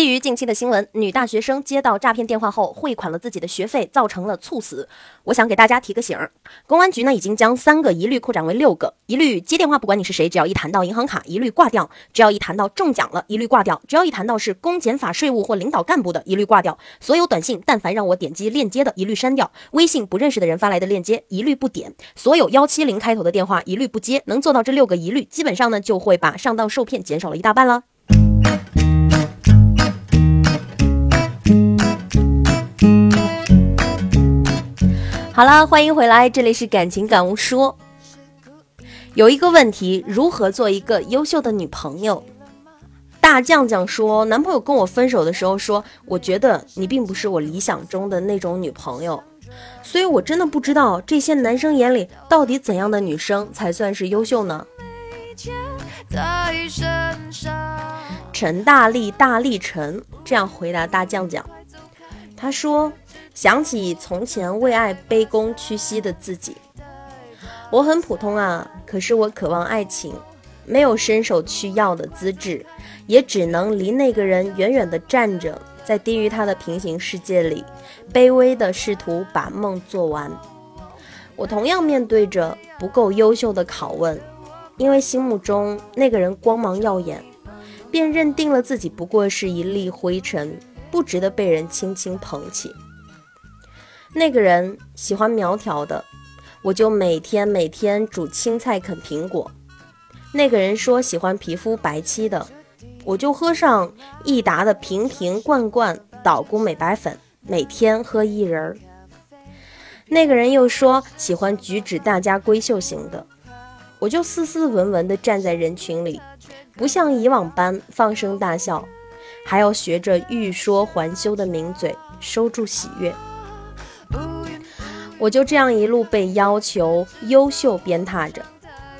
基于近期的新闻，女大学生接到诈骗电话后汇款了自己的学费，造成了猝死。我想给大家提个醒儿，公安局呢已经将三个一律扩展为六个：一律接电话不管你是谁，只要一谈到银行卡，一律挂掉；只要一谈到中奖了，一律挂掉；只要一谈到是公检法税务或领导干部的，一律挂掉。所有短信但凡让我点击链接的，一律删掉；微信不认识的人发来的链接，一律不点；所有幺七零开头的电话，一律不接。能做到这六个一律，基本上呢就会把上当受骗减少了一大半了。好了，欢迎回来，这里是感情感悟说。有一个问题，如何做一个优秀的女朋友？大酱酱说，男朋友跟我分手的时候说，我觉得你并不是我理想中的那种女朋友，所以我真的不知道这些男生眼里到底怎样的女生才算是优秀呢？陈大力大力陈这样回答大酱酱，他说。想起从前为爱卑躬屈膝的自己，我很普通啊，可是我渴望爱情，没有伸手去要的资质，也只能离那个人远远的站着，在低于他的平行世界里，卑微的试图把梦做完。我同样面对着不够优秀的拷问，因为心目中那个人光芒耀眼，便认定了自己不过是一粒灰尘，不值得被人轻轻捧起。那个人喜欢苗条的，我就每天每天煮青菜啃苹果。那个人说喜欢皮肤白皙的，我就喝上益达的瓶瓶罐罐捣鼓美白粉，每天喝一人儿。那个人又说喜欢举止大家闺秀型的，我就斯斯文文地站在人群里，不像以往般放声大笑，还要学着欲说还休的抿嘴，收住喜悦。我就这样一路被要求优秀鞭挞着，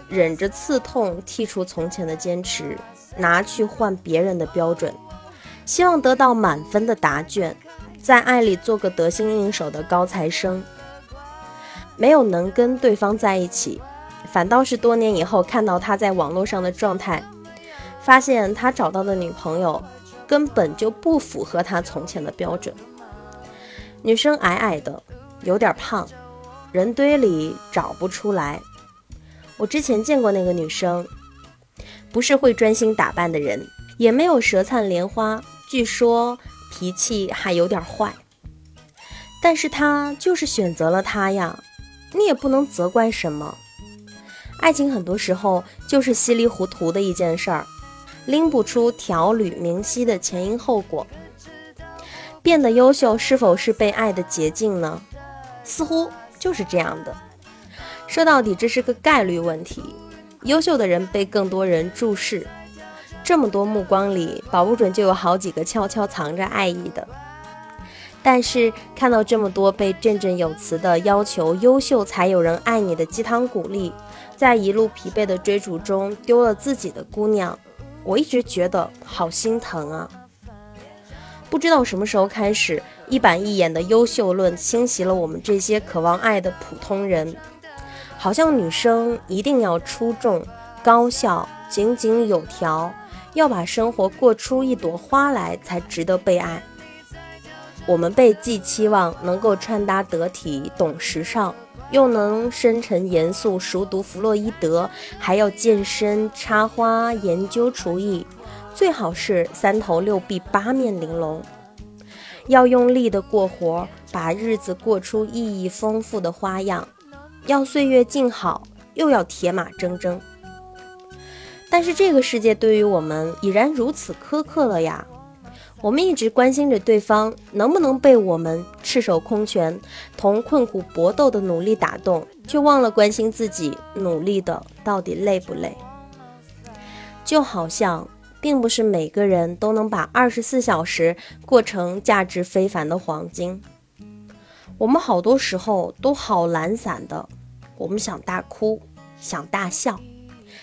忍着刺痛剔除从前的坚持，拿去换别人的标准，希望得到满分的答卷，在爱里做个得心应手的高材生。没有能跟对方在一起，反倒是多年以后看到他在网络上的状态，发现他找到的女朋友根本就不符合他从前的标准。女生矮矮的。有点胖，人堆里找不出来。我之前见过那个女生，不是会专心打扮的人，也没有舌灿莲花，据说脾气还有点坏。但是她就是选择了他呀，你也不能责怪什么。爱情很多时候就是稀里糊涂的一件事儿，拎不出条理明晰的前因后果。变得优秀是否是被爱的捷径呢？似乎就是这样的。说到底，这是个概率问题。优秀的人被更多人注视，这么多目光里，保不准就有好几个悄悄藏着爱意的。但是看到这么多被振振有词的要求优秀才有人爱你的鸡汤鼓励，在一路疲惫的追逐中丢了自己的姑娘，我一直觉得好心疼啊。不知道什么时候开始。一板一眼的优秀论侵袭了我们这些渴望爱的普通人，好像女生一定要出众、高效、井井有条，要把生活过出一朵花来才值得被爱。我们被寄期望能够穿搭得体、懂时尚，又能深沉严肃、熟读弗洛伊德，还要健身、插花、研究厨艺，最好是三头六臂、八面玲珑。要用力的过活，把日子过出意义丰富的花样；要岁月静好，又要铁马铮铮。但是这个世界对于我们已然如此苛刻了呀！我们一直关心着对方能不能被我们赤手空拳、同困苦搏斗的努力打动，却忘了关心自己努力的到底累不累。就好像……并不是每个人都能把二十四小时过成价值非凡的黄金。我们好多时候都好懒散的，我们想大哭，想大笑，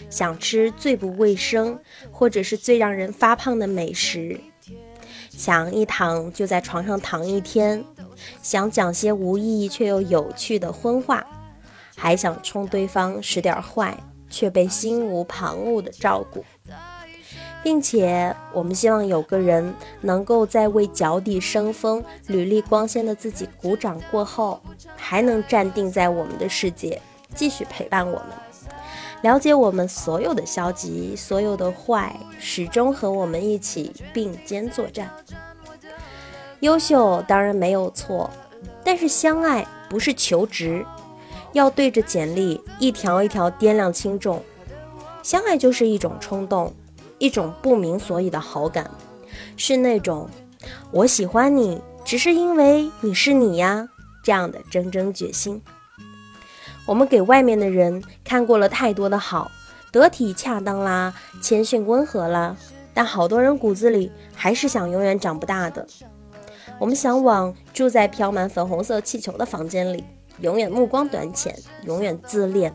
想吃最不卫生或者是最让人发胖的美食，想一躺就在床上躺一天，想讲些无意义却又有趣的荤话，还想冲对方使点坏，却被心无旁骛的照顾。并且我们希望有个人能够在为脚底生风、履历光鲜的自己鼓掌过后，还能站定在我们的世界，继续陪伴我们，了解我们所有的消极、所有的坏，始终和我们一起并肩作战。优秀当然没有错，但是相爱不是求职，要对着简历一条一条掂量轻重。相爱就是一种冲动，一种不明所以的好感，是那种我喜欢你，只是因为你是你呀这样的铮铮决心。我们给外面的人看过了太多的好，得体恰当啦，谦逊温和啦，但好多人骨子里还是想永远长不大的。我们向往住在飘满粉红色气球的房间里，永远目光短浅，永远自恋，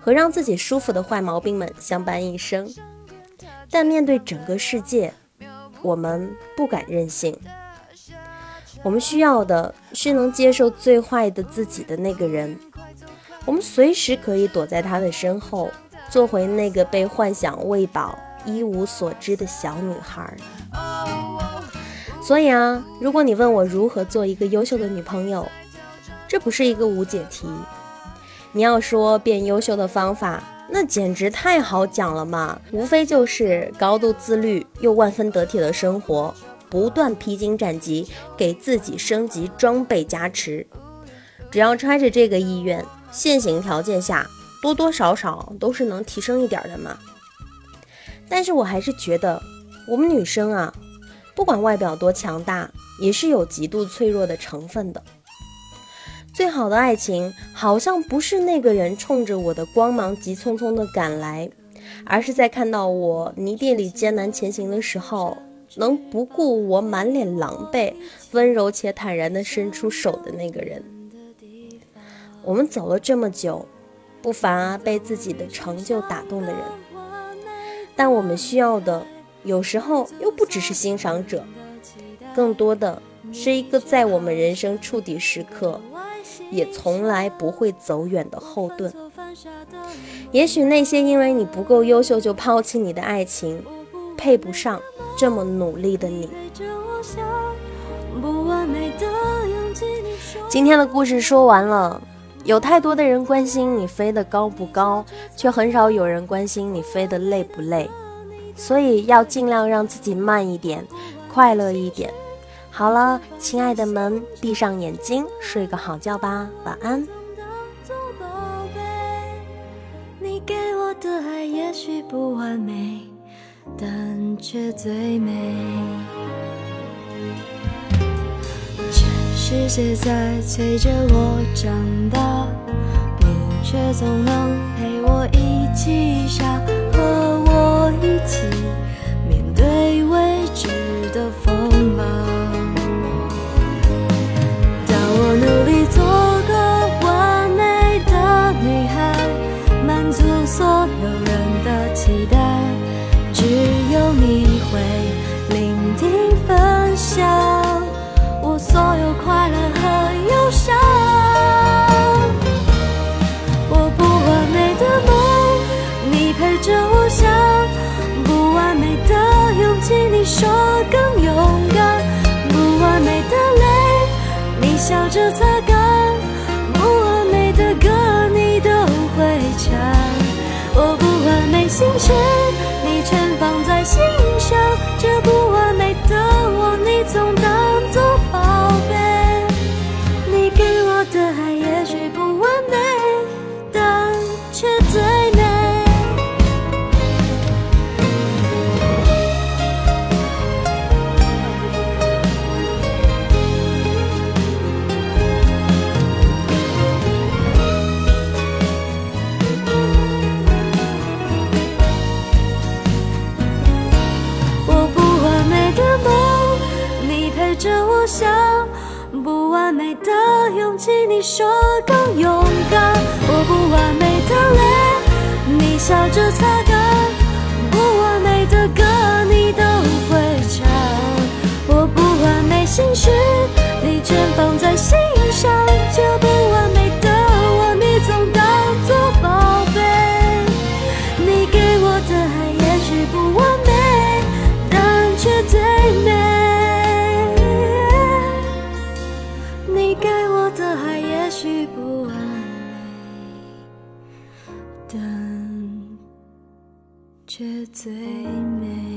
和让自己舒服的坏毛病们相伴一生。但面对整个世界，我们不敢任性。我们需要的是能接受最坏的自己的那个人。我们随时可以躲在他的身后，做回那个被幻想喂饱、一无所知的小女孩。所以啊，如果你问我如何做一个优秀的女朋友，这不是一个无解题。你要说变优秀的方法，那简直太好讲了嘛，无非就是高度自律又万分得体的生活，不断披荆斩棘，给自己升级装备加持。只要揣着这个意愿，现行条件下多多少少都是能提升一点的嘛。但是我还是觉得，我们女生啊。不管外表多强大，也是有极度脆弱的成分的。最好的爱情，好像不是那个人冲着我的光芒急匆匆的赶来，而是在看到我泥地里艰难前行的时候，能不顾我满脸狼狈，温柔且坦然的伸出手的那个人。我们走了这么久，不乏被自己的成就打动的人，但我们需要的。有时候又不只是欣赏者，更多的是一个在我们人生触底时刻，也从来不会走远的后盾。也许那些因为你不够优秀就抛弃你的爱情，配不上这么努力的你。今天的故事说完了，有太多的人关心你飞得高不高，却很少有人关心你飞得累不累。所以要尽量让自己慢一点，快乐一点。好了，亲爱的们，闭上眼睛，睡个好觉吧，晚安。你给我的爱也许不完美，但却最美。全世界在催着我长大，你却总能期待，只有你会聆听分享我所有快乐和忧伤。我不完美的梦，你陪着我想。不完美的勇气你说更勇敢，不完美的泪，你笑着擦心事，你全放在心上，这不完美的我，你总当你说更勇敢，我不完美的脸，你笑着擦干，许不完美，但却最美。